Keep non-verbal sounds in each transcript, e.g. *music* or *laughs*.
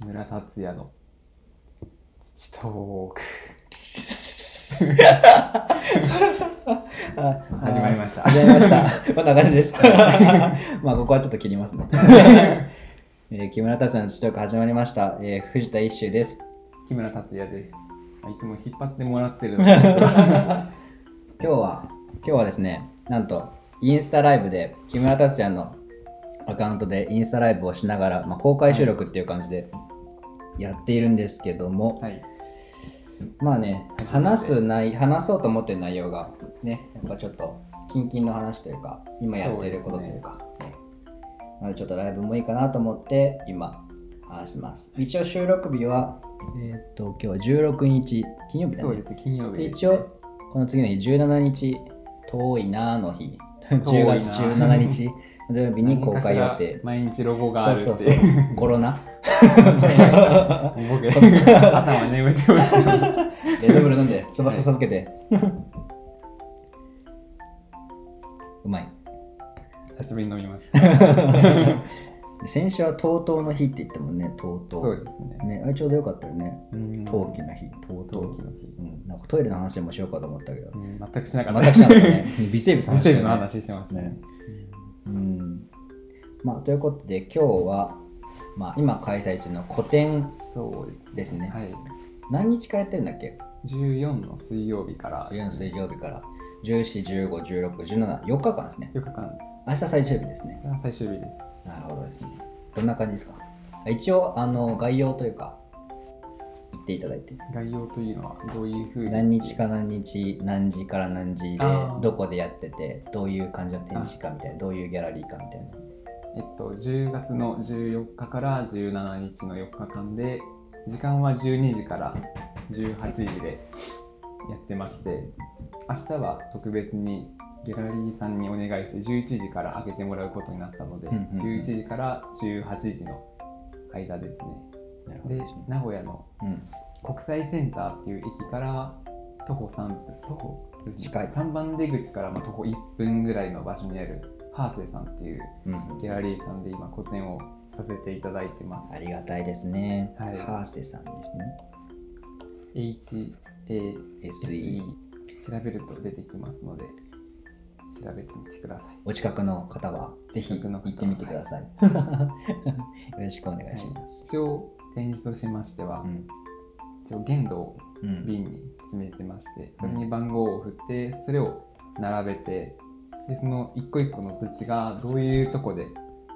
木村達也の土トークあ始まりました始まりました。*laughs* こんな感じです。*laughs* まあ、ここはちょっと切りますね。*laughs* えー木村達也の知力始まりました。えー藤田一秀です。木村達也ですいつも引っ張ってもらってる今日は、今日はですね、なんと、インスタライブで木村達也のアカウントでインスタライブをしながら、まあ、公開収録っていう感じでやっているんですけども、はいまあね、話す内話そうと思ってる内容がね、やっぱちょっとキンキンの話というか、今やってることというか、ねなのでちょっとライブもいいかなと思って今話します。一応収録日は、えーっと、今日は16日、金曜日だねそうで。す金曜日です一応、この次の日、17日、遠いなーの日、*laughs* 遠い10な月17日、土曜日に公開予定ら。毎日ロゴがあそうそうそうるっていう。コロナ。僕 *laughs* 頭眠ってますレッドブル飲んで、翼授けて。うまい。久しぶりに飲みました先週は TOTO の日って言ったもんね、TOTO。そうですねね、あれちょうどよかったよね。うん陶器の日、TOTO。陶器の日うん、なんかトイレの話でもしようかと思ったけどう。ん全くしなかった全くしなかった *laughs* ね。微生物の話してましたねねうん。まあ、ということで、今日は、まあ、今開催中の個展そうですね。はい何日からやってるんだっけ？14の水曜日から4の水曜日から14、15、16、17、4日間ですね。4日間で明日最終日ですね。す最終日ですなるほどですね。どんな感じですか？一応、あの、概要というか、言っていただいて。概要というのはどういうふうに？何日か何日、何時から何時でどこでやってて、どういう感じの展示かみたいな、どういうギャラリーかみたいな。えっと10月の14日から17日の4日間で時間は12時から18時でやってまして明日は特別にギャラリーさんにお願いして11時から開けてもらうことになったので、うんうんうん11時から18時の間ですねで。名古屋のうん。国際センターっていう駅から徒歩3分徒歩近い3番出口からまあ徒歩1分ぐらいの場所にあるハーセさんっていううん。ギャラリーさんで今個展をさせていただいてます。ありがたいですね。はい。ハーセさんですね。HASE 調べると出てきますので調べてみてください。お近くの方はぜひ行ってみてください。*laughs* よろしくお願いします。一応展示としましては、うん。一応限度をうん。瓶に詰めてましてそれに番号を振ってそれを並べてでその一個一個の土がどういうとこで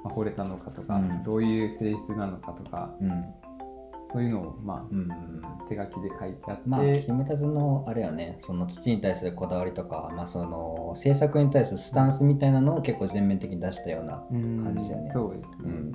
まあ掘れたのかとか、うん。どういう性質なのかとかうん。そういうのをまうん。あ手書きで書いてあって、まあ、キムタズのあれよね、その土に対するこだわりとか、まあ、その制作に対するスタンスみたいなのを結構全面的に出したような。うん感じだよね。そうですね、うん。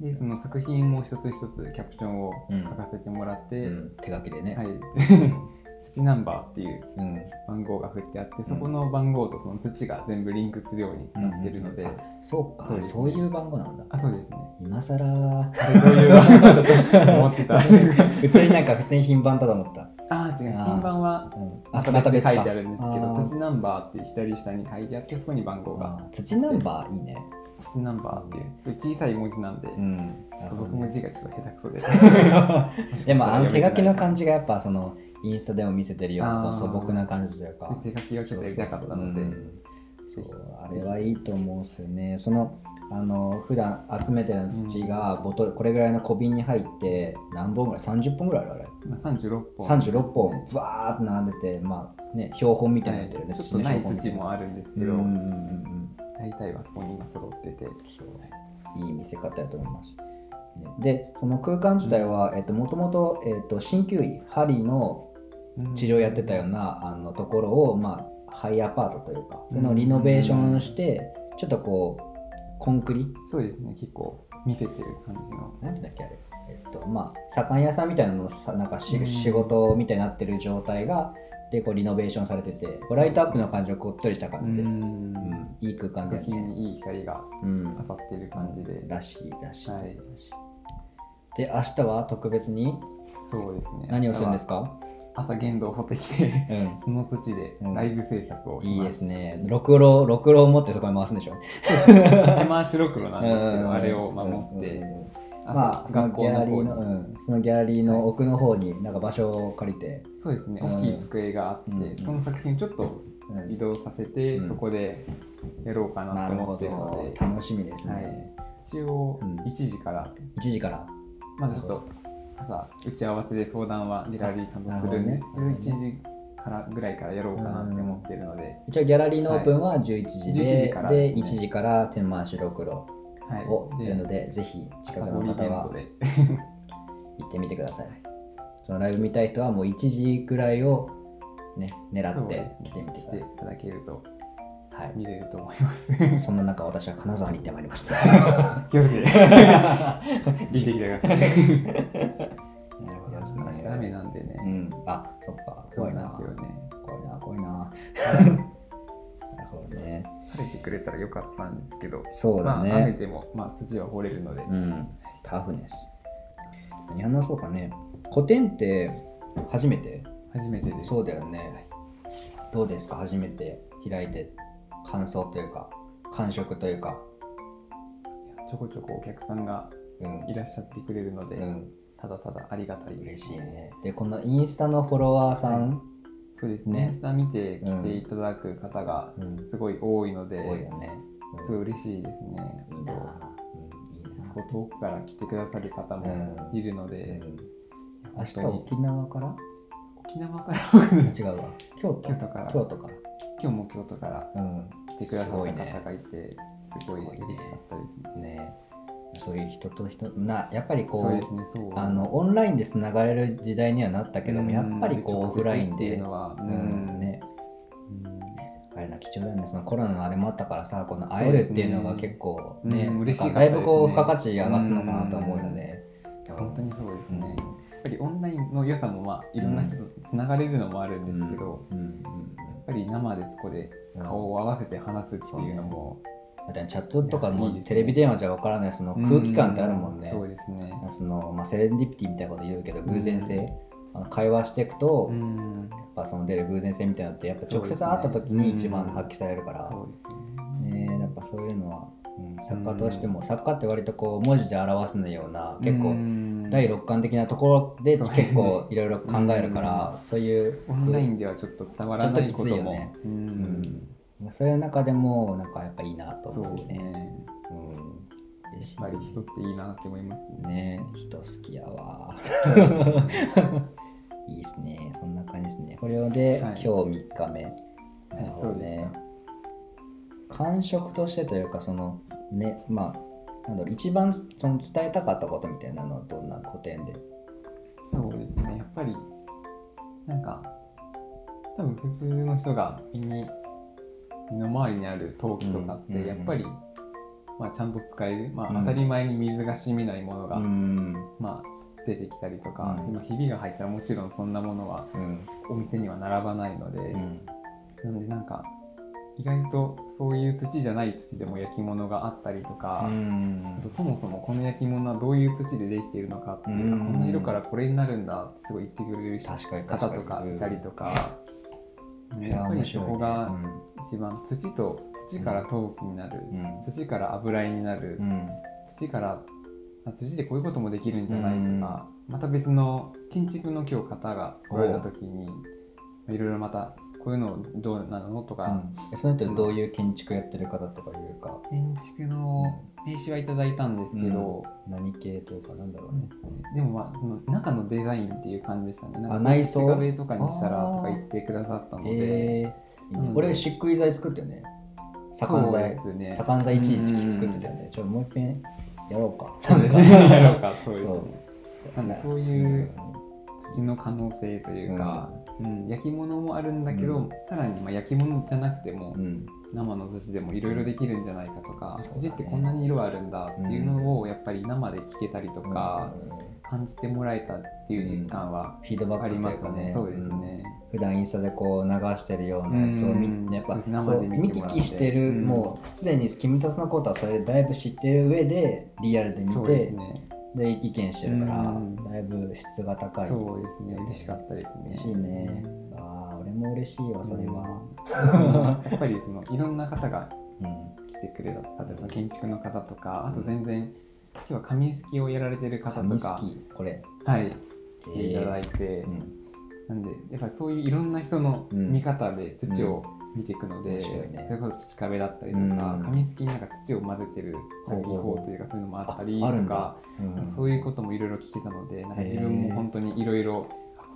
でその作品も一つ一つキャプションをうん書かせてもらって、うん。手書きでね。はい *laughs* 土ナンバーっていううん番号が振ってあってそこの番号とその土が全部リンクするようになってるので、うん。うか。そうですね。そういう番号なんだ。あそうですね。今更。そういう番号だと思ってた。*laughs* 普通になんか普通に品番だと思った。あ違う。品番はうん。また別で書いかてあるんですけど土ナンバーって左下に書いてあってそこに番号が。土ナンバーいいね。土ナンバーっていう小さい文字なんで、うん。ちょっと僕も字がちょっと下手くそで *laughs* でもあの手書きの感じじがやっぱそのインスタでも見せてるような素朴な感じというか。手書きをちょっとやりたかったのでそうあれはいいと思うんですよね。そのあの普段集めてる土がボトル、これぐらいの小瓶に入って何本ぐらい ?30 本ぐらいあるあれ？まあ、36本36本バーって並んでて、まあね、標本みたいになってるね。はいちょっとない土もあるんですけど、うんうんうんうん大体はそこに今揃っててそういい見せ方だと思います。ね。で、その空間自体は、えっと、もともと、えっと、鍼灸医、針の治療やってたような、あのところを、まあ、ハイアパートというか、そのリノベーションして、ちょっとこう、コンクリそうですね。結構見せてる感じの。なんていうんだっけあれ、えっとまあ、左官屋さんみたいなのさなんかし、うん。仕事みたいになってる状態がでこうリノベーションされててこうライトアップの感じがこっとりした感じで、うん。んいい空間だ作よね、品にいい光がうん。当たってる感じで、らしいらしい、はい。で明日は特別に？そうですね。何をするんですか？か、朝限度を掘ってきてうん、その土でライブ制作をしいいま、ですすね。ろくろ、ろくろを持ってそこに回すんでしょ？手回しろくろなんですけど、あれを守って、うんまあその学校ギャラリーの、うん、そのギャラリーの奥の方になんか場所を借りて、そうですね、うん。大きい机があって、うん。その作品をちょっとうん。移動させて、うん。そこでやろうかなと思ってるので、ど。楽しみですね、はい、一応うん。1時から、1時から。まだちょっと朝打ち合わせで相談はギャラリーさんとするんですけど、なるほどね。1時からぐらいからやろうかなって思ってるので、一応ギャラリーのオープンは11時で、11時からでですね。1時から天満白黒はい、をやるので、ぜひ近くの方は *laughs* 行ってみてください。そのライブ見たい人はもう1時ぐらいをね、狙って来てみてく来ていださい。ただけるとはい。見れると思います。そんな中、私は金沢に行ってまいります。*laughs* 気をつけて。*laughs* 見てきてください。なるほどです雨なんでね。うん。あ、そっか。怖いな。怖いな、怖いな。ね。晴れてくれたらよかったんですけど、そうだまあ、雨ね。でも、まあ、土は掘れるので、うん。タフネス。何話そうかね。古典って初めて？初めてです。そうだよね。どうですか？初めて開いて感想というか感触というか。ちょこちょこお客さんがうんいらっしゃってくれるので、うん、ただただありがたいで嬉すしいね。で、このインスタのフォロワーさん、そうですねね。インスタ見て来ていただく方がうんすごい多いので、多いよね。すごい嬉しいですね。いいな。こう遠くから来てくださる方もいるので、うん明日沖縄から？沖縄から？*laughs* 違うわ。京都京都から京都から。今日も京都からうん。来てくださった方がいて、すごい嬉しかったですね。ねそういう人と人なやっぱりこうね。あのオンラインでつながれる時代にはなったけども、やっぱりこうオフラインで。うんん。ねうん。あれな貴重だよね。そのコロナのあれもあったからさこの会えるっていうのが結構ね。だいぶこう付加価値上がったのかなと思うよね、本当にそうですね。うん。やっぱりオンラインの良さもまあいろんな人とつながれるのもあるんですけど、うん。うん。やっぱり生でそこで顔を合わせて話すっていうのもチャットとかもいやいいですね。テレビ電話じゃ分からないその空気感ってあるもんね、うそうですね。そのまあ、セレンディピティみたいなこと言うけど偶然性、あの会話していくと、やっうん、ぱその出る偶然性みたいなのってやっぱ直接会った時に一番発揮されるから、ね。ねやっぱそういうのは、うん、作家としても、作家って割とこう文字で表すような結構構第六感的なところで結構いろいろ考えるから、そういうオンラインではちょっと伝わらないことも。ね。ううんんそういう中でもなんかやっぱいいなとそうです思うね。ね。うん、やっぱり人っていいなって思いますいね。ね人好きやわ。*laughs* いいですね。そんな感じですね。これで、はい今日3日目。なるほどね。感触としてというか、そのね、まあ、なんだろう、一番その伝えたかったことみたいなのはどんな古典で？そうですね。やっぱりなんか多分普通の人が身に身の回りにある陶器とかっうんてやっぱり、まあ、ちゃんと使える、まあ、うん。当たり前に水が染みないものが、ん。まあ、出てきたりとか、うん。今ひびが入ったらもちろんそんなものはうん。お店には並ばないので、うん。なんでなんか意外とそういう土じゃない土でも焼き物があったりとか、あとそもそもこの焼き物はどういう土でできているのかっていう、うん。あこんな色からこれになるんだってすごい言ってくれる方とかいたりとか、いややっぱりそこが一番土と土から陶器になる、うん。土から油絵になる、うん。土からあ土でこういうこともできるんじゃないとか、また別の建築の今日方が来られた時にいろいろまたこういうのどうなのとか、うん。えその人どういう建築やってる方とかいうか、建築の名刺はいただいたんですけど、何系というかなんだろうね。でもまあその中のデザインっていう感じでしたね。なんかあ内装？土壁とかにしたらとか言ってくださったので、えー。いいね。うん俺漆喰材作ったよね。左官材。左官材一時うん作ってたよね。ちょもう一遍やろうか。やろうかそうですね。*laughs* そう。なんでそういう土の可能性というか、うん焼き物もあるんだけど、うん。さらにまあ焼き物じゃなくても、うん。生の土でもいろいろできるんじゃないかとか、そうだね。土ってこんなに色あるんだっていうのをやっぱり生で聞けたりとか、うん。感じてもらえたっていう実感はフィードバックありま。すね。そうですうんね。普段インスタでこう流してるようなやつを見うん。やっぱ見見聞きしてる、うん。もうすでに君たちのことはそれでだいぶ知ってる上でリアルで見てすね。で意見してるからうん。だいぶ質が高い。そうですね。嬉しかったですね。嬉しいね。うん。ああ俺も嬉しいわそれは、*laughs* やっぱりそのいろんな方がうん。来てくれたその建築の方とかあと全然今日は紙すきをやられてる方と紙かこれ。はい。来ていただいて、なんでやっぱりそういういろんな人のうん。見方で土を見ていくので、ね。それこそ土壁だったりとか、うん。紙すきになんか土を混ぜてる技法というかそういうのもあったりとか、うん。そういうこともいろいろ聞けたのでなんか自分も本当にいろいろ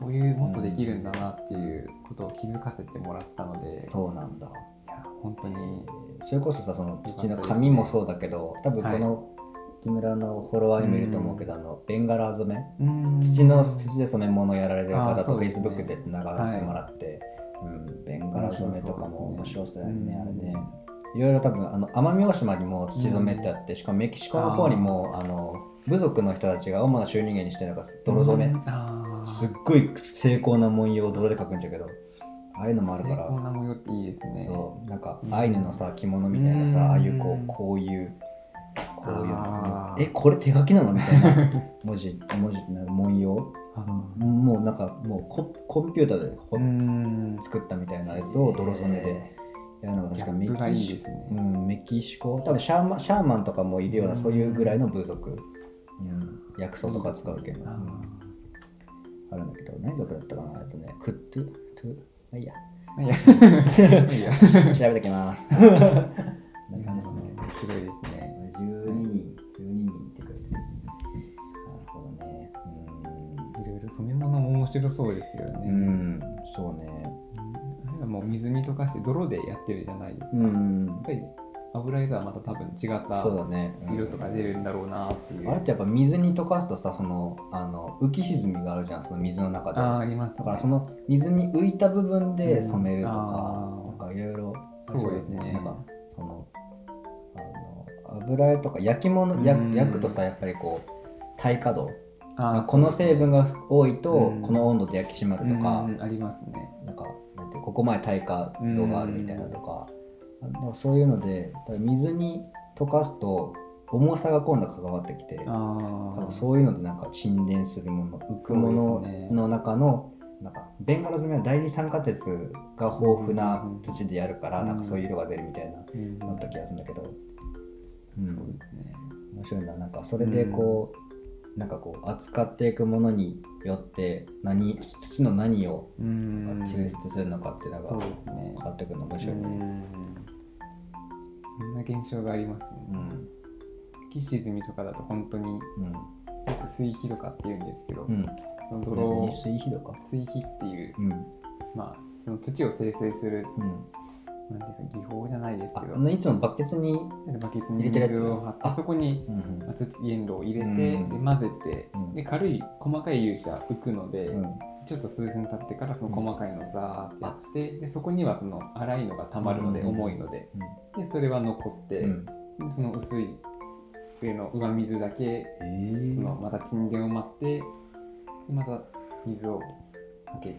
こういうもっとできるんだなっていうことを気づかせてもらったので、いそうなんだ。や本当にそれこそさその土の紙もそうだけど多分こはい。の木村のフォロワーにもいると思うけど、あのベンガラー染め？うん。土の土で染め物をやられてるあ方とーそうですね。Facebook でつながらせてもらって、うん、ベンガラ染めとかも面白そうだよねあれね。いろいろ多分あの奄美大島にも土染めってあって、しかもメキシコの方にもあの部族の人たちが主な収入源にしてるのが泥染め、すっごい精巧な文様を泥で描くんだけどああいうのもあるから。精巧な模様っていいですね。そう。なんかうん。アイヌのさ着物みたいなさ、うん。ああいうこうこういうこういうえこれ手書きなの？みたいな。文字文字なんか文様あもうなんかもうココンピューターでほ作ったみたいなやつを泥染めでやるのが確かメキシいですね。うん、メキシコ。多分シャーマンシャーマンとかもいるようなそういうぐらいの部族、うん、薬草とか使うけど、あうん。あるんだけど何族だったかな？えっとねクットゥ？トゥ？まあいいや。ーいや。*laughs* いや。調べてきます。*laughs* *laughs* な感じですね。面白いですね染め物も面白そうですよね、うん、うん、そうねあれはもう水に溶かして泥でやってるじゃないですか、うん。やっぱり油絵とはまた多分違ったそうだね、うん色とか出るんだろうなっていう、あれってやっぱ水に溶かすとさそのあの浮き沈みがあるじゃん。その水の中で。あーありますね。だからその水に浮いた部分で染めるとか、うんなんかいろいろそうですね。なんかそのあの油絵とか焼き物、やうん。焼くとさやっぱりこう耐火度あーこの成分が多いとうん。この温度で焼き締まるとか、うんありますね。なんかなんてここまで耐火度があるみたいなとか,、なん。かそういうので水に溶かすと重さが今度関わってきてあ多あ分そういうのでなんか沈殿するもの浮くものの中のなんかベンガラ染めは大理酸化鉄が豊富な土でやるから、うん。なんかそういう色が出るみたいな、うん。なった気がするんだけど、うん。そうですね。面白いな。なんかそれでこう、なんかこう扱っていくものによって何土の何をうん。抽出するのかっていうのがそうですね。変わってくるの面う白いね。ん。そんな現象がありますね。うん。浮き沈みとかだと本当にようん。く水肥とかって言うんですけど、うん。その泥水肥とか？水肥っていう、うん。まあその土を生成するうん、なんていうんですか技法じゃないですけど。いつもバケツに、バケツに入れてるやつ。水を張ってあ。そこに土原料を入れて、うんで混ぜて、うん。で軽い細かい粒子は浮くので、うん。ちょっと数分経ってからその細かいのをザーってやって、でそこにはその粗いのがたまるので、うん重いのででそれは残って、うん。でその薄い上の上水だけえ。ーそのまた沈殿を待ってでまた水をかけて。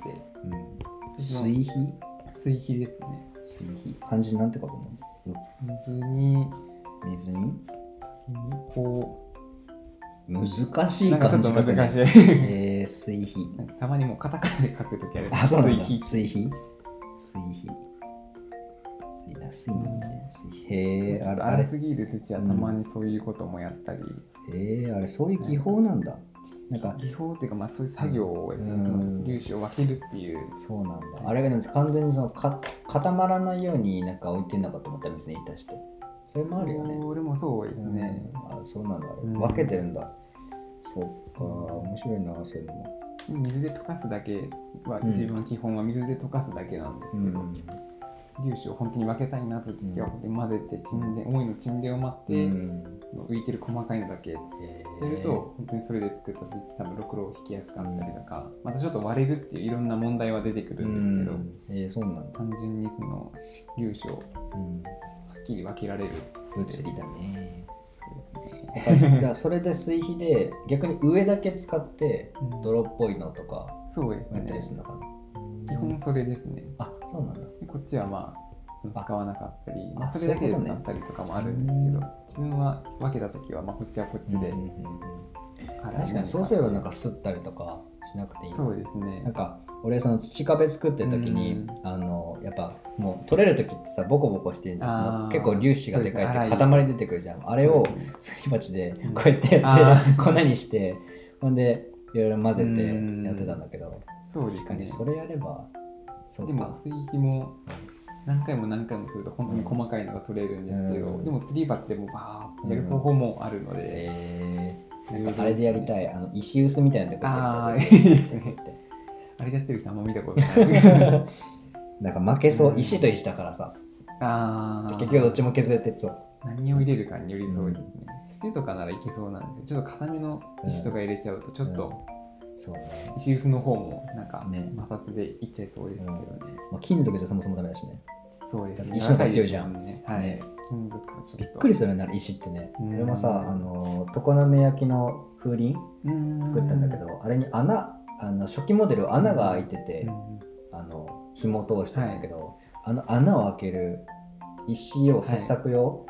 水肥？水肥ですね水肥漢字なんて書くの？水に。水に？こ難うしいなんかちょっと漢字書くね難しい。えー、水肥たまにもうカタカナで書くときある。あそうなんだ。水水肥肥水肥水だ水水肥へえちょっとあれあれ。荒すぎる土はたまにそういうこともやったり、へえあれそういう技法なんだなんか技法っていうかまあそういう作業をやって、うん。粒子を分けるっていう。そうなんだ。あれがね完全にそのか固まらないようになんか置いてんのかと思ったら水に浸してそれもあるよね。それもそうですね、うん。あそうなんだ、うん。分けてるんだ。そっか。面白いなそういうの。も水で溶かすだけは、うん。自分は基本は水で溶かすだけなんですけど、粒子を本当に分けたいなという時はう混ぜて沈殿、重いの沈殿を待って、うん。浮いてる細かいのだけやると本当にそれで作った土って多分ろくろを引きやすかったりとか、またちょっと割れるっていういろんな問題は出てくるんですけど、うん。えー、そうなんだ、単純にその粒子をはうん、っきり分けられる物理だね。そうですね。*laughs* それで水肥で逆に上だけ使ってうん。泥っぽいのとかやったりねするのかな、基本それですね。あそうなんだ。でこっちはまあ使わなかったりまあ、あそれだけで使ったりとかもあるんですけど、自分は分けた時はまあこっちはこっちで、うんうんうん確かにそうすればなんか吸ったりとかしなくていい。そうですね。なんか俺その土壁作ってる時に、うん。あのやっぱもう取れる時ってさボコボコして結構粒子がでかいって塊出てくるじゃん。あれをすねすり鉢でうん。こうやってあやってー。粉にしてほんでいろいろ混ぜてうんやってたんだけどそうですね。確かにそれやればそうか。でも水肥も何回も何回もすると本当に細かいのが取れるんですけど、うん。でもすり鉢でもバーってやる方法もあるので、えー、なんかあれでやりたいあの石臼みたいなとこやってみたいいいですねあれでやってる人あんま見たことない。*laughs* なんか負けそう。うん石と石だからさ。あー。結局どっちも削れてそう何を入れるかによりそうですね、土とかならいけそうなんでちょっと固めの石とか入れちゃうとちょっとそうね、石臼の方もなんかね。摩擦でいっちゃいそうですけどね、まあ、金属じゃそもそもダメだしね。そうですね。石の方が強いじゃん。ねはい、ね。金属びっくりするようになる石ってね。うん。俺もさあの常滑焼きの風鈴作ったんだけどあれに穴あの初期モデル穴が開いててうんあの紐通してるんだけど、あの穴を開ける石を切削用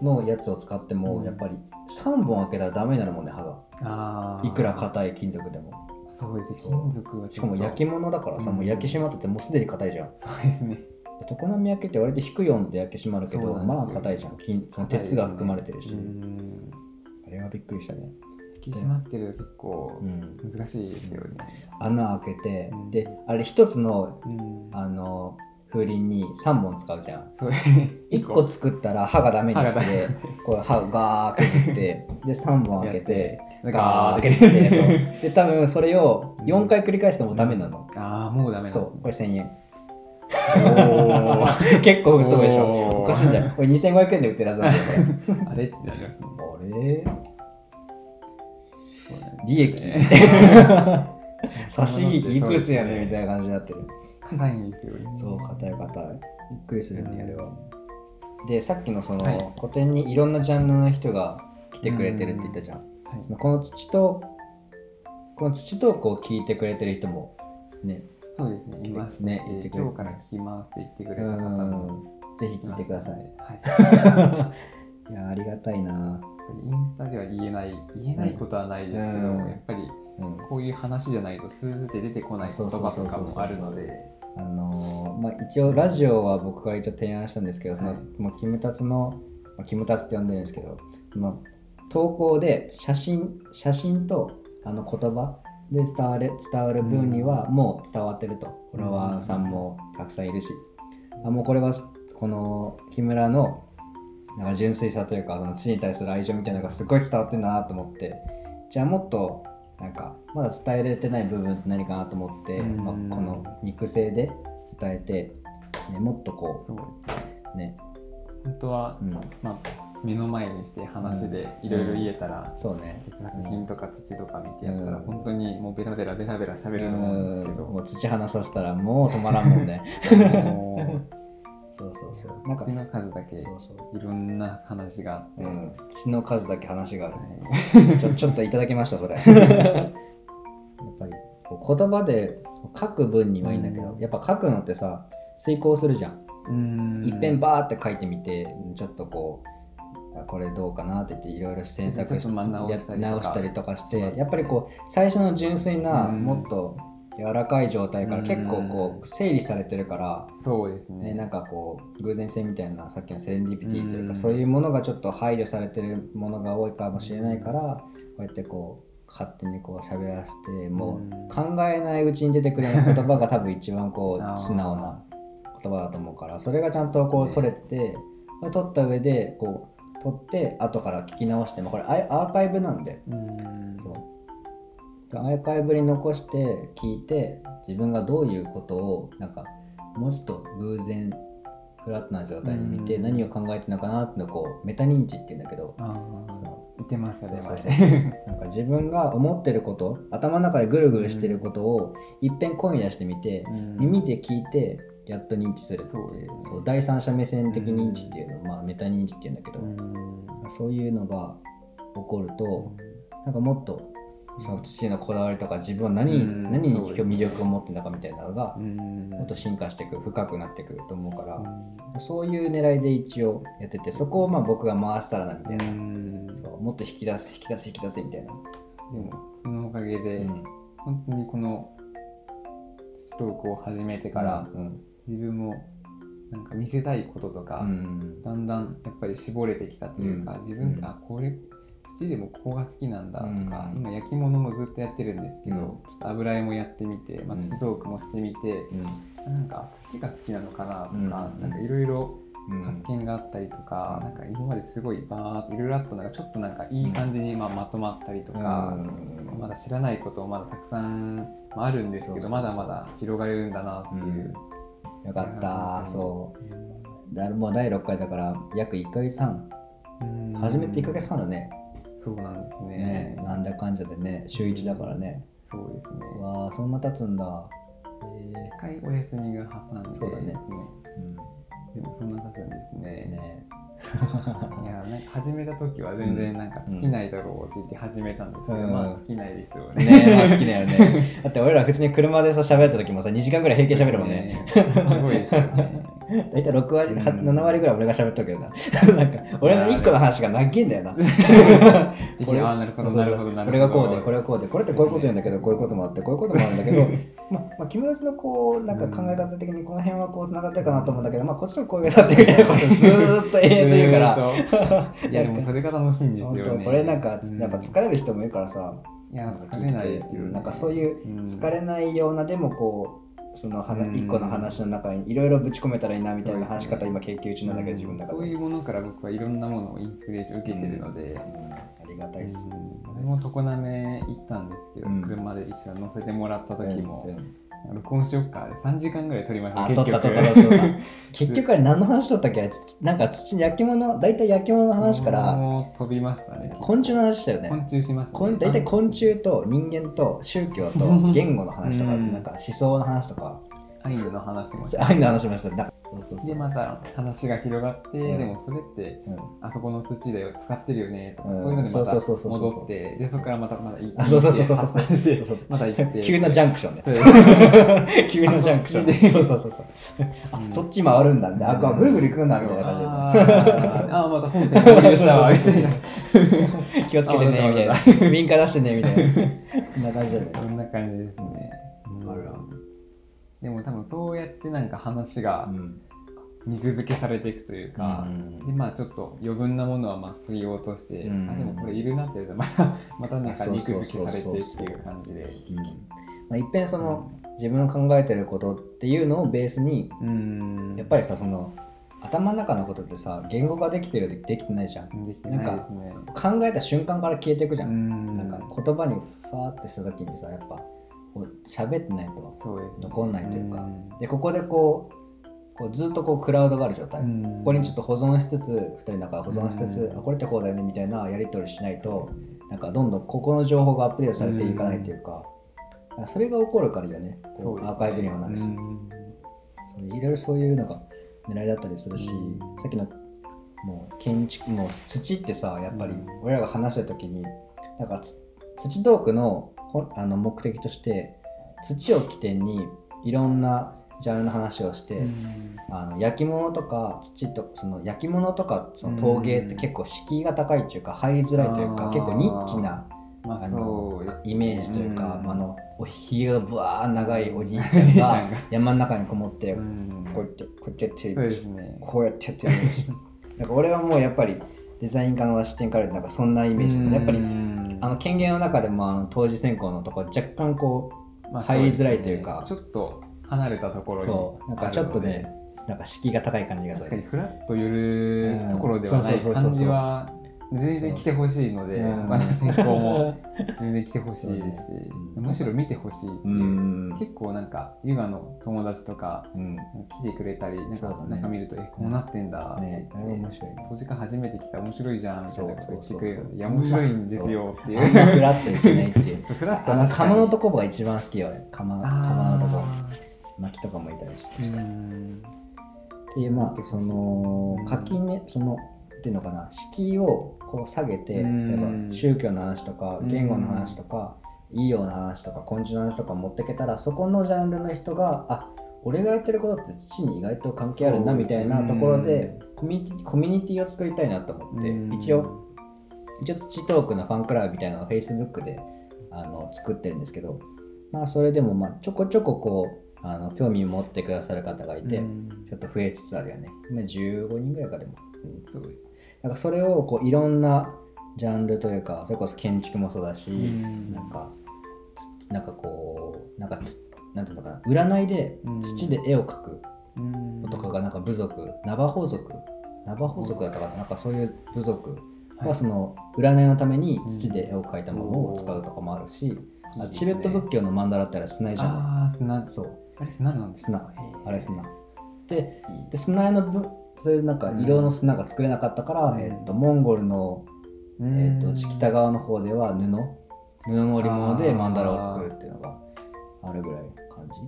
のやつを使っても、うん。やっぱり3本開けたらダメになるもんね刃が。いくら硬い金属でもそうです金属はしかも焼き物だからさ、うん。もう焼き締まっててもうすでに硬いじゃん。そうですね。常滑焼きって割と低い温度で焼き締まるけどまあ硬いじゃん。金その鉄が含まれてるし、うん。あれはびっくりしたね、引き締まってると結構うん、難しいですよね、穴開けて、うん。であれ一つのうん。あの風鈴に3本使うじゃん。そう。ですね1個作ったら刃がダメになってこう刃をガー削ってで3本開けてガーガーって削ってそう。で多分それを4回繰り返してもダメなの、ああもうダメなんそう。これ1000円。*laughs* 結構売っとくでしょ。おかしいんだよこれ2500円で売ってるはずなんだよ。こあれ？ってなりますね。れあれ利益。*laughs* 差し引きいくつやねんみたいな感じになってる硬いんですよ。ねそう硬い硬い。びっくりするよねあれは。でさっきのその、はい。個展にいろんなジャンルの人が来てくれてるって言ったじゃん、はい。そのこの土とこの土トークを聞いてくれてる人もね。そうですね。いましたし、ね今日から聞きますって言ってくれうた方もん。ぜひ聞いてください。ね *laughs* はい。いやありがたいな。インスタでは言えない言えないことはないですけど、うん。やっぱりうんこういう話じゃないとスーって出てこない言葉とかもあるのであのーまあ、一応ラジオは僕から一応提案したんですけどその、はい。もうキムタツの、まあ、キムタツって呼んでるんですけどその投稿で写真写真とあの言葉で伝わる伝わる分にはもう伝わってると、フォロワーさんもたくさんいるし、あもうこれはこの木村のなんか純粋さというかその土に対する愛情みたいなのがすごい伝わってるなと思って。じゃあもっとなんかまだ伝えれてない部分って何かなと思って、うん。まあ、この肉声で伝えて、ね、もっとこそう。うね、本当は、うん、まあ、目の前にして話でいろいろ言えたら、そうね。作品とか土とか見てやったら、うん。本当にもうベラベラベラベラ喋ると思うんですけど、もう土話させたらもう止まらんもんね。*laughs* もそうそうそう。うなんか土の数だけいそうそう、ろんな話があって、うん、土の数だけ話がある。はい。ちょ *laughs* ちょっといただきましたそれ。*laughs* やっぱりこう言葉で書く分にはいいんだけど、うん。やっぱ書くのってさ遂行するじゃん。うん。いっぺんバーって書いてみてちょっとこうあこれどうかなって言っていろいろ詮索ちょっとまあ直したりとか。や直したりとかしてやっぱりこう最初の純粋なうん。もっと柔らかい状態から結構こう整理されてるから、そうですね。ね、なんかこう偶然性みたいなさっきのセレンディピティというかうん。そういうものがちょっと配慮されてるものが多いかもしれないからこうやってこう勝手にこう喋らせてもう考えないうちに出てくるような言葉が多分一番こう素直な *laughs* 言葉だと思うからそれがちゃんとこう取れてて取った上でこう取って後から聞き直してもこれアーカイブなんで。うん。そう。でアーカイブに残して聞いて自分がどういうことをなんかもうちょっと偶然フラットな状態に見てうん。何を考えてるのかなってのをこうメタ認知っていうんだけどああ言ってましたね *laughs* なんか自分が思ってること頭の中でぐるぐるしてることをいっぺん声に出してみてうん。耳で聞いてやっと認知するっていう。ね。そう第三者目線的認知っていうのを、まあ、メタ認知っていうんだけど、うん。そういうのが起こると、なんかもっとその父のこだわりとか自分は何,、うん。何に魅力を持ってるのかみたいなのがうん。もっと進化していく深くなってくると思うから、うそういう狙いで一応やっててそこをまあ僕が回したらなみたいな、ん。そうもっと引き出す引き出す引き出せみたいな。でもそのおかげで、うん。本当にこの土トークを始めてから、うん。自分もなんか見せたいこととか、うん。だんだんやっぱり絞れてきたというか、うん。自分って、うん。あこれ土でもここが好きなんだとか、うん今焼き物もずっとやってるんですけど、うんちょっと油絵もやってみて、まあ、うん土トークもしてみて、うん。なんか土が好きなのかなとか、うん。なんかいろいろうん。発見があったりとか、うん。なんか今まですごいバーっといろいろあったのがちょっとなんかいい感じにまあまとまったりとか、うん。まだ知らないこともまだたくさんまああるんですけどまだまだ広がれるんだなっていう。よかったそう。うんだもう第6回だから約1ヶ月半。うん。初めて1ヶ月半だねそうなんですね。ねなんだかんじゃでね週1だからね。そうですね。わあそんな経つんだ。へ一回お休みが挟んで。そうだね。ね。えでもそんな経つんですうんね。ね。*laughs* いやなんか始めた時は全然なんか尽きないだろうって言って始めたんですけど、うん。まあ尽きないですよね。ねまあ好きだよね。*laughs* だって俺ら普通に車でさ喋った時もさ2時間ぐらい平気で喋るもんね。すごいですよね。大体6割、うん。7割ぐらい俺が喋っとるけどな。*laughs* なんか俺の1個の話が長いんだよな。これなるほど *laughs* なるほどなるほど。これがこうでこれがこうでこれってこういうこと言うんだけどこういうこともあってこういうこともあるんだけど *laughs* まあ、まあ、君たちのこうなんか考え方的にこの辺はこうつながってるかなと思うんだけどまあこっちもこういうだってみたいなことをずーっと永遠と言うから。いやでもそれが楽しいんです本よね。当これなんかうん。やっぱ疲れる人もいるからさ。いや疲れないなんかそういううん。疲れないようなでもこうその一個の話の中にいろいろぶち込めたらいいなみたいな話し方今研究中なんだけど自分だからそういうものから僕はいろんなものをインスピレーション受けてるので、うんありがたいっす。うん。俺も常滑行ったんですけど、うん。車で一緒に乗せてもらった時も、録音しよっか。で3時間ぐらい撮りましたあ、撮った撮った撮った。*laughs* 結局あれ何の話撮ったっけ？なんか土焼き物、大体焼き物の話から飛びましたね。昆虫の話したよ昆ね。虫しました、こん大体昆虫と人間と宗教と言語の話とか、う *laughs* んなんか思想の話とか、アイヌの話もああいうの話しました。でまた話が広がって、うん。でもそれってうん。あそこの土だよ使ってるよねとか、うん。そういうのでまた戻ってでそこからまたまた行ってあそうそうそうそう。そう *laughs* また行って。急なジャンクションね。*laughs* 急なジャンクションそうそうそうそう。あう、ん。そっち回るんだみたいな。あ、ぐるぐる行くんだみたいな感じで。あー。*laughs* あーまた本線合流した。わみたいな気をつけてねみたいなあわかっ。ウインカー出してねみたいな。こんな感じだね。そんな感じですね、うん。あらでも多分そうやってなんか話がうん。肉付けされていくというか、うん。でまあちょっと余分なものはまあ削ぎ落として、うん。あでもこれいるなって言うとまたまたなんか肉付けされてっていう感じで。うん。まあ、いっぺんその自分の考えてることっていうのをベースにうん。やっぱりさその頭の中のことってさ言語化できてるでできてないじゃん。できてないですね。考えた瞬間から消えていくじゃん、ん。なんか言葉にファーってした時にさやっぱこう喋ってないと残んないというか。ん。でここでこうこうずっとこうクラウドがある状態、うん。ここにちょっと保存しつつ2人の中で保存しつつ、これってこうだよねみたいなやり取りしないとなんかどんどんここの情報がアップデートされていかないというか,、それが起こるからよね。こうアーカイブにもなるし、いろいろそういうのが狙いだったりするし、うん。さっきのもう建築もう土ってさやっぱりうん。俺らが話した時になんかつ土トークのほあの目的として土を起点にいろんなジャンルの話をして、うん。あの焼き物とか土とその焼き物とかその陶芸って結構敷居が高いっていうか入りづらいというか結構ニッチなまああのイメージというか、ん。あのおひげがぶわー長いおじいちゃんが山の中にこもって、うん。こうやってこうやってやってるね。こうやってやってるなんか俺はもうやっぱりデザイン科の視点からなんかそんなイメージでやっぱりうんあの権限の中でもあの当時選考のとこ若干こまあ入りづらいというかね。ちょっと離れたとこうろにそう。なんかちょっとねなんか敷居が高い感じがする。確かにフラッと寄るところではない感じは全然来てほしいので、うん。まだ選考も全然来てほしい。ですし、うん。むしろ見てほしいってういう、ん。結構なんかヨガの友達とかうん。来てくれたりなんか中見ると、えこうなってんだって面白い当時から初めて来た面白いじゃんみたいなこと言ってくれる。いや面白いんですよっていあんまフラッといけないっていう。*laughs* フラッとあの釜のとこが一番好きよ俺。釜釜のとこ。あ薪とかもいたりして。ーうん。っていうまあそのうん垣根そのっていうのかな。敷居をこう下げて例えうんば宗教の話とかうん。言語の話とか医療の話とか昆虫の話とか持ってけたらそこのジャンルの人があ俺がやってることって土に意外と関係あるなみたいなところでコミュニティコミュニティを作りたいなと思ってうん。一応一応土トークのファンクラブみたいなのを Facebook であの作ってるんですけど、まあ、それでもまあちょこちょここうあの興味を持ってくださる方がいて、うん。ちょっと増えつつあるよね。今15人ぐらいかでも。そうですなんかそれをこういろんなジャンルというか、それこそ建築もそうだし、うん。なんか、つなんかこう、なんかつ、なんていうのかな、占いでうん。土で絵を描くうん。とかが、なんか部族、ナバホ族、ナバホ族だったかな、なんかそういう部族はい。がその占いのために土で絵を描いたものを使うとかもあるし、あチベット仏教の曼荼羅ってあれ砂絵じゃないああ砂。そう、あれ砂なんです砂。か。あれ砂。で、で砂絵のぶそういうなんか色の砂が作れなかったから、うん。えっとモンゴルの、えっと北側の方では布布の織物で曼荼羅を作るっていうのがあるぐらいの感じ。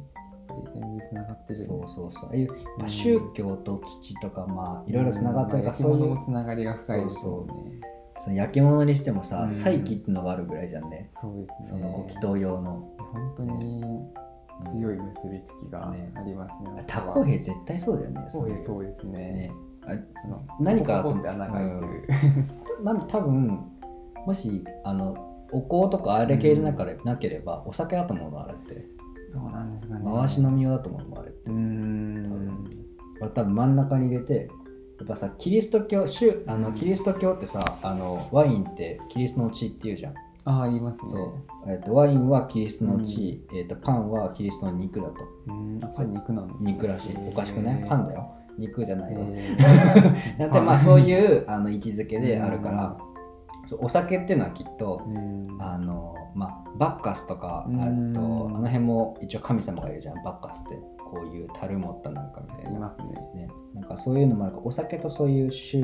全部繋がってる。そうそうそう。ああいうやっぱ宗教と土とかまあいろいろつながってるから、まあそういうつながりが深いですよね。その焼き物にしてもさうん。祭器っていうのがあるぐらいじゃんね、そうですそのごね。祈祷用の。本当に強い結びつきがねありますね。タコ兵絶対そうだよねそういですそうですねね。あその何かポコポコって穴が開いてる。なん多分もしあのお香とかあれ系じゃなからなければ、お酒だと思うのあれってどうなんですかね。回し飲み用だと思うのあれってうーん。俺多分真ん中に入れてやっぱさキリスト教宗あのうんキリスト教ってさあのワインってキリストの血っていうじゃん、ああ、言いますね。そう、えっとワインはキリストの血、えっとパンはキリストの肉だと。うん。あ、パン肉なんですね肉らしい。おかしくない？パンだよ。肉じゃないよ、へ *laughs* だってまあそういうあの位置づけであるから、そうお酒っていうのはきっとーうん。あのまあバッカスとかあとあうんの辺も一応神様がいるじゃん。バッカスってこういう樽持ったなんかみたいな。いますね。ね、なんかそういうのもあるからお酒とそういう宗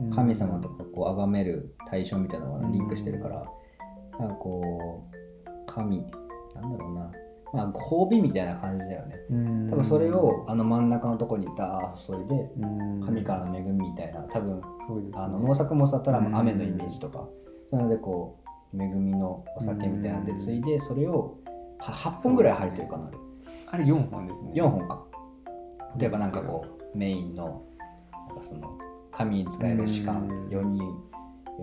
うん。神様とかこう崇める対象みたいなのがリンクしてるから、なんかこう神なんだろうな。まあ褒美みたいな感じだよね。うん。多分それをあの真ん中のところにダー注いでうん。神からの恵みみたいな多分そうですね。あの農作物だったらうん。雨のイメージとか。なのでこう恵みのお酒みたいなのでついでそれをは8本ぐらい入ってるかなあれ。あれ4本ですね。4本か。例えばなんかこうメインのなんかその神に使える士官うん。4人4人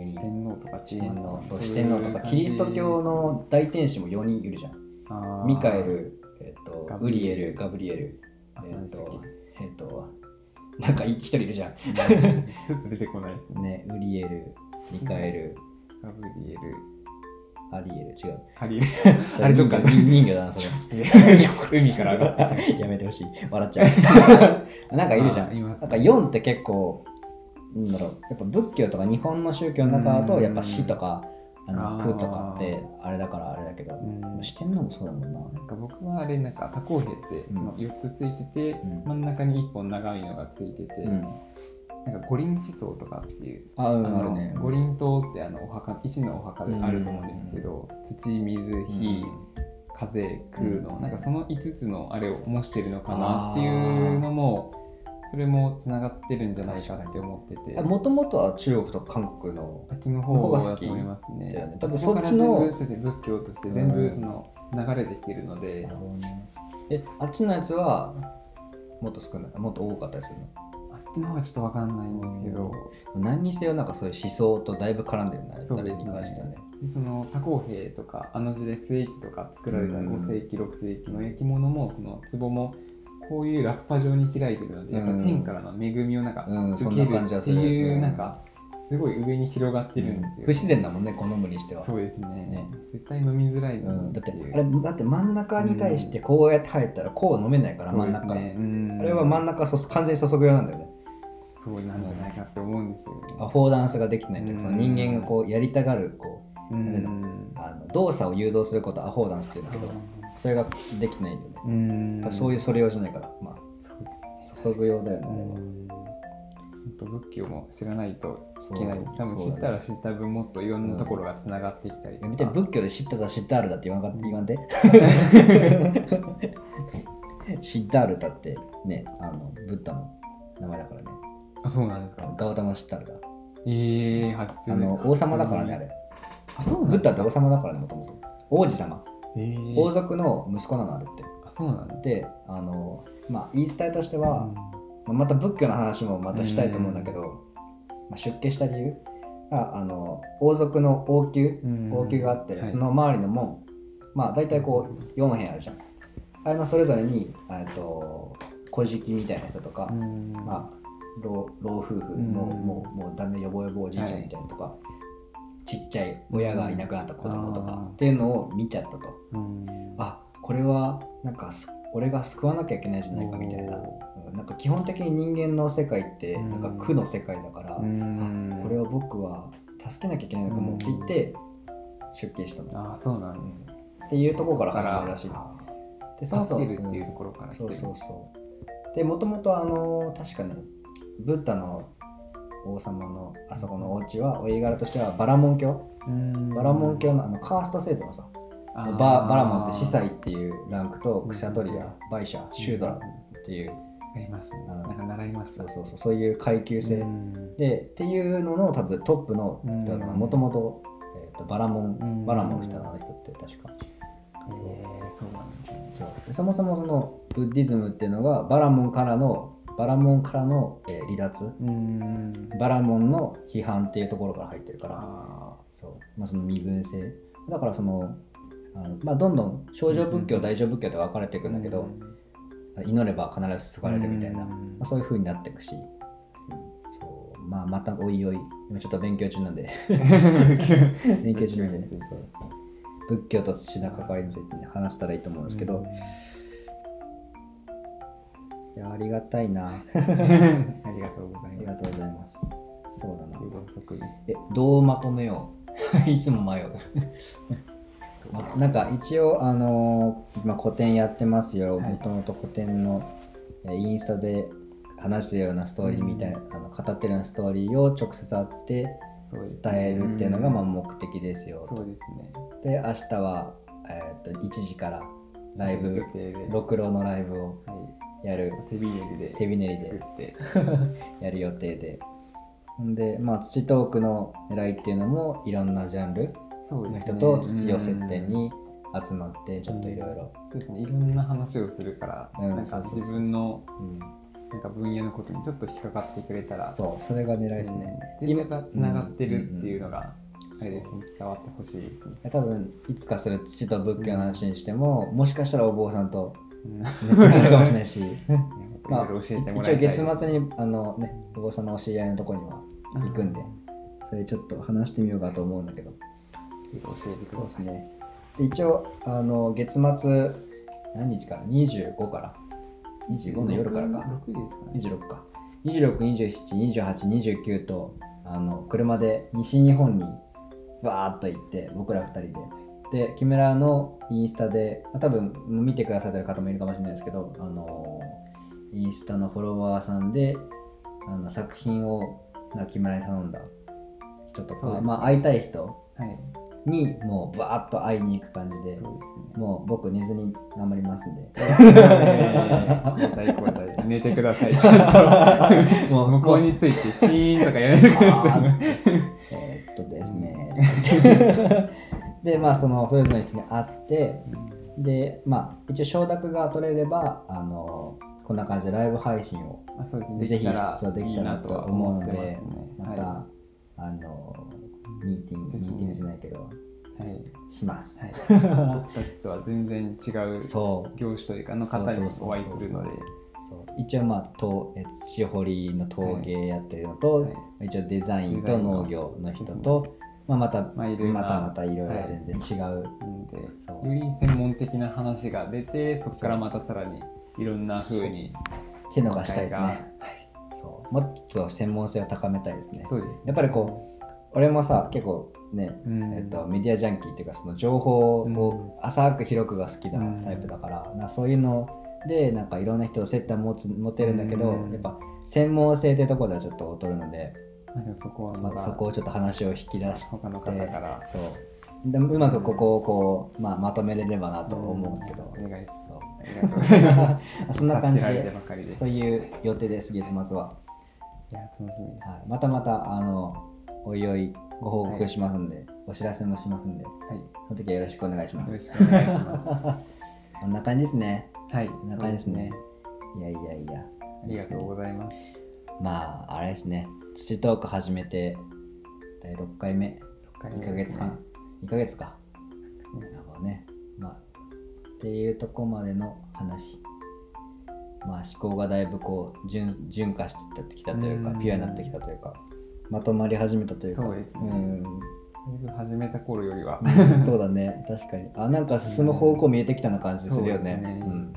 四天王とか天王そう四天王とか。キリスト教の大天使も4人いるじゃん。ミカエル、えっとガウリブリエルガブリエル。あえっ何でしたっとえっとなんか一人いるじゃん。出てこない。で *laughs* すね。ねウリエルミカエルガブリエル、アリエル違う。ハリエル。*laughs* あれどっか。人魚だなそれ。*laughs* 海から上がってくる。やめてほしい。笑っちゃう。なんかいるじゃん。なんか4って結構なんだろうやっぱ仏教とか日本の宗教の中だとうん。やっぱ死とかあの空とかってあれだからあれだけどうん。四天王もそうだもんな。なんか僕はあれなんか多項兵ってうん。その4つついてて、うん。真ん中に1本長いのがついてて、うん。なんか五輪思想とかっていう、あうんあるね。五輪塔ってあのお墓一のお墓であると思うんですけど、土水火、風空の、うん。なんかその5つのあれを模してるのかなっていうのもそれもつながってるんじゃないかって思ってて。もともとは中国と韓国のあっちの方だと思いますね。ね多分そっちの仏教として全部その流れてきてるので、なるほどね。えあっちのやつはもっと少ない？もっと多かったりするあっちの方がちょっとわかんないんですけど、の何にせよなんかそういう思想とだいぶ絡んでるんだね。誰に関してはね。でその多項兵とかあの時代末期とか作られたうん5世紀6世紀の焼き物もその壺もこういうラッパ状に開いてるので、やっぱ天からの恵みをなんか受けるって感じはするいううんなんかすごい上に広がってるんですよ、不自然だもんねこのむにしては。そうですね。ね。絶対飲みづらいのう。ん、だってあれだって真ん中に対してこうやって入ったらこう飲めないから、真ん中。ねうん。あれは真ん中そ完全に注ぐ用なんだよね。そうなんじゃないかって思うんですよね。アフォーダンスができないというか、うん。その人間がこうやりたがるこうあの動作を誘導することをアフォーダンスっていうんだけどそれができないんだよね、そういうそれ用じゃないから、まあ、注ぐ用だよね、うん。本当仏教も知らないといけない。多分知ったら知った分もっといろんなところがつながってきたり。とか、見て仏教で知っただ知ったあるだって言わんか言わんで？シッダールタってねあのブッダの名前だからね。あそうなんですか。ガウタマシッダールタええー、初あの王様だからねあれ。あそうブッダって王様だからねもともと。王子様。えー、王族の息子なのあるって。あそうなんだ。であのまあ言い伝えとしては、うん。また仏教の話もまたしたいと思うんだけど、まあ、出家した理由ああの王族の王宮うん。王宮があって、はい。その周りの門。まあ大体こう4辺あるじゃん。あれのそれぞれにえっと小敷みたいな人とか、うん。まあ老老夫婦、んもうもうもうダメよぼよぼおじいちゃんみたいなのとか、ちっちゃい親がいなくなった子供とか、っていうのを見ちゃったと。うん。あこれはなんかす俺が救わなきゃいけないんじゃないかみたいな。なんか基本的に人間の世界ってうん。なんか苦の世界だから、うん。あこれを僕は助けなきゃいけないのかもって言って出家したの、ああそうなんですねっていうところから始まるらしい。あでー助けるうんっていうところから来てる。そうそうそう。でもともとあの確かねブッダの王様のあそこのお家はお家柄としてはバラモン教うん。バラモン教のあのカースト制度のさババラモンって司祭っていうランクとクシャトリアバイシャシュードラっていう。ありますね。なんか習いましたそうそうそう。そういう階級制、うん。でっていうのの多分トップのうん。もともとバラモン、うん。バラモンの人なの人って確か。えーそうなんですね。そう。でそもそもそのブッディズムっていうのがバラモンからのバラモンからの、えー離脱。うん。バラモンの批判っていうところから入ってるから。あそう、まあ、その身分制。だからそのあの、まあ、どんどん少女仏教、うん大乗仏教で分かれていくんだけど、祈れば必ず救われるみたいな、うんまあ、そういう風になっていくし、そう。まあ、またおいおい。今ちょっと勉強中なんで。勉強。中なんで。仏教と土の関わりについて、ね、話せたらいいと思うんですけど、いやありがたいな。あ *laughs* ありがとうございます。りがとうございます。そうだな。えどうまとめよう。*laughs* いつも迷う。まなんか一応あのー今個展やってますよ。はい。もともと個展のえーインスタで話してるようなストーリーみたいな、あの語ってるようなストーリーを直接会って伝えるっていうのがまあん目的ですよ、そうですね。で明日は、えー、と1時からライブ予定で。ろろのライブをはやる。い手びねりで。手びねりで。作って。*laughs* やる予定で。でまあ土トークの狙いっていうのもいろんなジャンルの人と土を接点に集まってちょっといろいろ。いろんな話をするから、うんなんか自分のうん。なんか分野のことにちょっと引っかかってくれたら。そうそれが狙いですね、うん、でやっぱつながってるっていうのが、あれですね。伝わってほしいですね、多分いつかする土と仏教の話にしても、もしかしたらお坊さんとうん、ねつながるかもしれないし。いろいろ教えても一応月末にあのねお坊さんのお知り合いのところには行くんで、それちょっと話してみようかと思うんだけど。教えてね。で一応あの月末何日から？25から。25の夜からか。6ですかね。26か。26272829とあの車で西日本にバーッと行って僕ら2人でで木村のインスタで、まあ多分見てくださってる方もいるかもしれないですけどあのインスタのフォロワーさんであの作品をな木村に頼んだ人とか、まあ、会いたい人はい。にもうバーッと会いに行く感じでそうですね。もう僕寝ずに頑張りますんで。寝てください。ちゃんともう向こうについてチーンとかやめてください。えーっとですね。*laughs* で、まあ、そのそれぞれの人に会って、で、まあ、一応承諾が取れれば、あの、こんな感じでライブ配信をぜひできたらそうできたらとなとは思うのでますね、また、はあの、ミーティング、ミーティングじゃないけど、いはい。します。はい。僕とは全然違う。業種というかの方にお会いするので。一応まあとえ土掘りの陶芸やってるのと、はい。一応デザインと農業の人と、まあ、また、まあいろいろ。なまたまたいろ全然違う、なんで。より専門的な話が出てそこからまたさらにいろんな風にっていうのがしたいです展開ね。そう。もっと専門性を高めたいですね。が。そうです。ねやっぱりこう俺もさ結構ね、うん。えっと、メディアジャンキーっていうかその情報を浅く広くが好きなうん。タイプだから、なそういうのでなんかいろんな人と接点持つ持てるんだけど、うん。やっぱ専門性ってところではちょっと劣るので、そこはまたまあ、そこをちょっと話を引き出して他の方から。そう。でうまくここをこう、まあ、まとめれればなと思うんですけど、お願いします。*laughs* そんな感じでそういう予定です月末は。いや楽しみです。はい、またまたあのおいおいご報告しますんで、お知らせもしますんで、はい。その時はよろしくお願いしまよろす。しくお願いします。*laughs* こんな感じですね。はい。こんな感じですね。いやいやいや。ありがとうございます。まあ、あれですね。土トーク始めて、第6回目。6回2目ヶ月半、2ヶ月か。なるほどね。まあっていうとこまでの話。まあ思考がだいぶこう順順化してきたというかうん。ピュアになってきたというかまとまり始めたというか。そうですね。ん。だいぶ始めた頃よりは。そうだね。確かに。あなんか進む方向見えてきたな感じするよね。そうですね。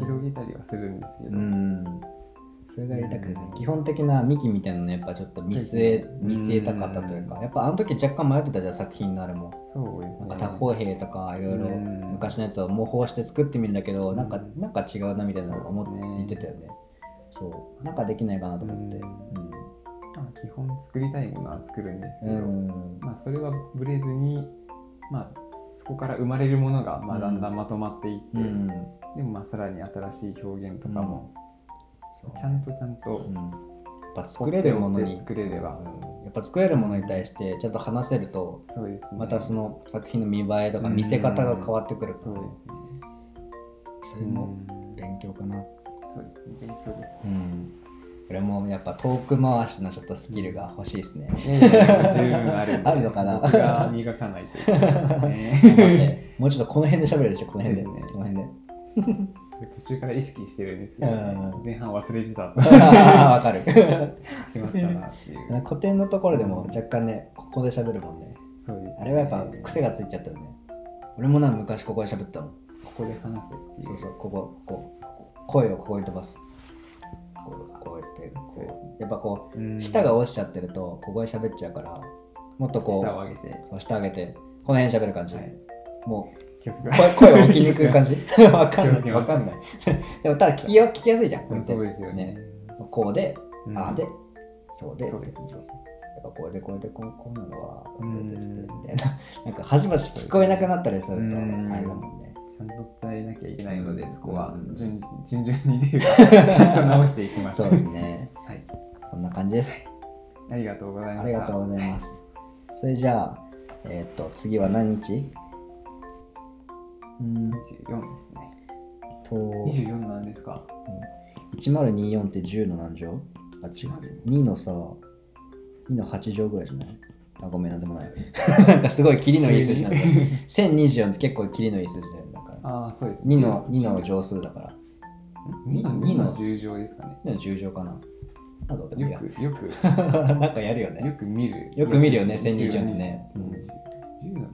うん。広げたりはするんですけど、うんそれがやりたくてねうん基本的なミキみたいなのやっぱちょっと見据えうん見据えたかったというかやっぱあの時若干迷ってたじゃん作品のあれも。そうですね。なんか多方兵とかいろいろうん。昔のやつを模倣して作ってみるんだけどなんかうんなんか違うなみたいなの思ってたよね。そう。なんかできないかなと思って。まあ、基本作りたいものは作るんですけど、うん。うんまあ、それはぶれずに、まあ、そこから生まれるものが、まあ、うんだんだんまとまっていって、うん。でもまあさらに新しい表現とかも、そうちゃんとちゃんと、うん。やっぱ作れるものに作れれば。うんやっぱ作れるものに対してちゃんと話せるとそうですね。またその作品の見栄えとか見せ方が変わってくるからね。そうですね。それもうん勉強かな。そうですね。勉強ですうん。これもやっぱ遠く回しのちょっとスキルが欲しいですね。十分あるあるのかな？僕が磨かないとね。*laughs* て。もうちょっとこの辺で喋るでしょこの辺で。ね。この辺で途中から意識してるんですけど、前半忘れてた。*laughs* わかる。*laughs* しまったなっていう。古典のところでも若干ねここで喋るもんね。そうですね。あれはやっぱ癖がついちゃったよね。俺もな昔ここで喋ったもん。ここで話せっていう。そうそうこここう声をここに飛ばす。こうこうやってこう。やっぱこう舌が落ちちゃってるとここで喋っちゃうからもっとこう舌を上げて。そう舌上げてこの辺喋る感じ、はい。も声声を置きにくい感じ？*laughs* わかんない。わかんない。でもただ聞きや聞きやすいじゃん。そうですよね。こうで、うん。ああでそうで。そうですね。そうそうやっぱこうでこうでこうこうなのはこううんでですみたいな。なんか端々聞こえなくなったりするとあうん。れだもんね。ちゃんと伝えなきゃいけないので、うんそこは。うん。順順々にというか *laughs* ちゃんと直していきます。そうですね。はい。そんな感じです。ありがとうございました。ありがとうございます。それじゃあえーっと次は何日？うん。24ですね。と24なんですか？1024って10の何乗？あ違う2のさ2の8乗ぐらいじゃない？あごめんなんでもないなんかすごいキリのいい数字なんだ1024 *laughs* って結構キリのいい数字だよだから。ああそうです。2の2の乗数だから。2の二2のの10乗ですかね。2の10乗かな。あどうでもよくよく。*laughs* なんかやるよね。よく見る。よく見るよね1024ってね。10うん。10の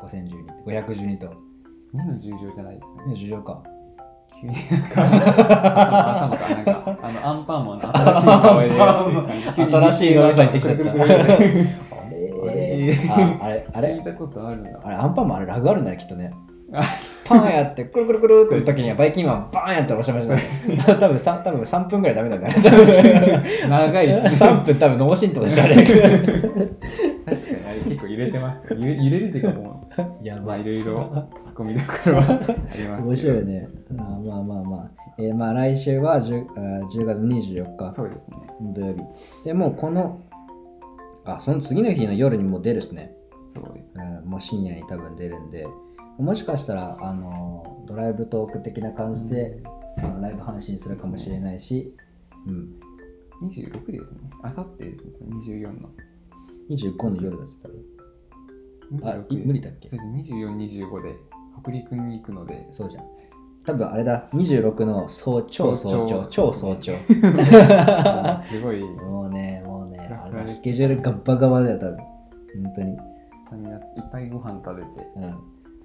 5012 512と2の10乗じゃないです2ねの10乗か。急になんか頭がなんかあのアンパンマンの新しい顔で新しい脳みそ入ってきちゃったあれ？ああれ？あれ？聞いたことあるんだあれアンパンマンあれラグあるんだよきっとね。あパンやってくるくるくるって時にはバイキンマンバーンやったらおしゃましだね多分三多分3分ぐらいダメなんだね。長いですね。3分多分脳震盪でしょあれ。確かに結構揺れてます。揺れ揺れるっていうかもうやまあいろいろツッコミどころはあります面白いね。あまあまあまあ、えーまあ来週は 10, あ10月24日。そうですね。土曜日。でもうこのあその次の日の夜にもう出るですね、そうです。うんもう深夜に多分出るんで。もしかしたらあのドライブトーク的な感じで、あのライブ配信するかもしれないし、うん、26ですね。あさってですね。24の25の夜だって多分。あい26無理だっけ？そうです2425で北陸に行くので。そうじゃん。多分あれだ。26の早朝早朝。超早朝。すごい。*laughs* もうねもうねあのスケジュールガッバガバだよ多分。本当に。いっぱいご飯食べて。うん。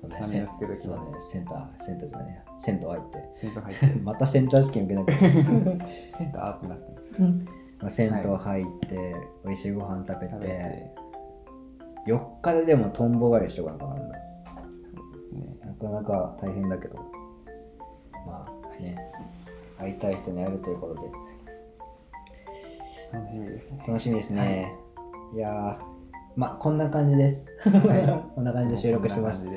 そうねスタミナつけときます。そうねセンターセンターじゃないや。銭湯入って。センター入って。*laughs* またセンター試験受けなきゃ *laughs* センターってなってまあ銭湯入って、美味しいご飯食べて食べて。4日ででもとんぼ返りしとかなかなそうですね。なかなか大変だけど。まあね。会いたい人に会えるということで。楽しみですね。楽しみですね、い、やーまあこんな感じです、*laughs* こんな感じで収録してます。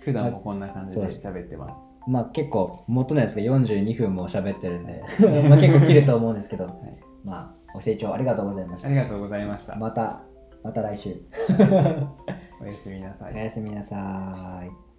普段もこんな感じで *laughs* 喋ってます。まあ結構元のやつが42分も喋ってるんで。*laughs* まあ結構切ると思うんですけど、いまあご清聴ありがとうございました。ありがとうございました。またまた来週。おやすみ。*laughs* なさい。おやすみなさい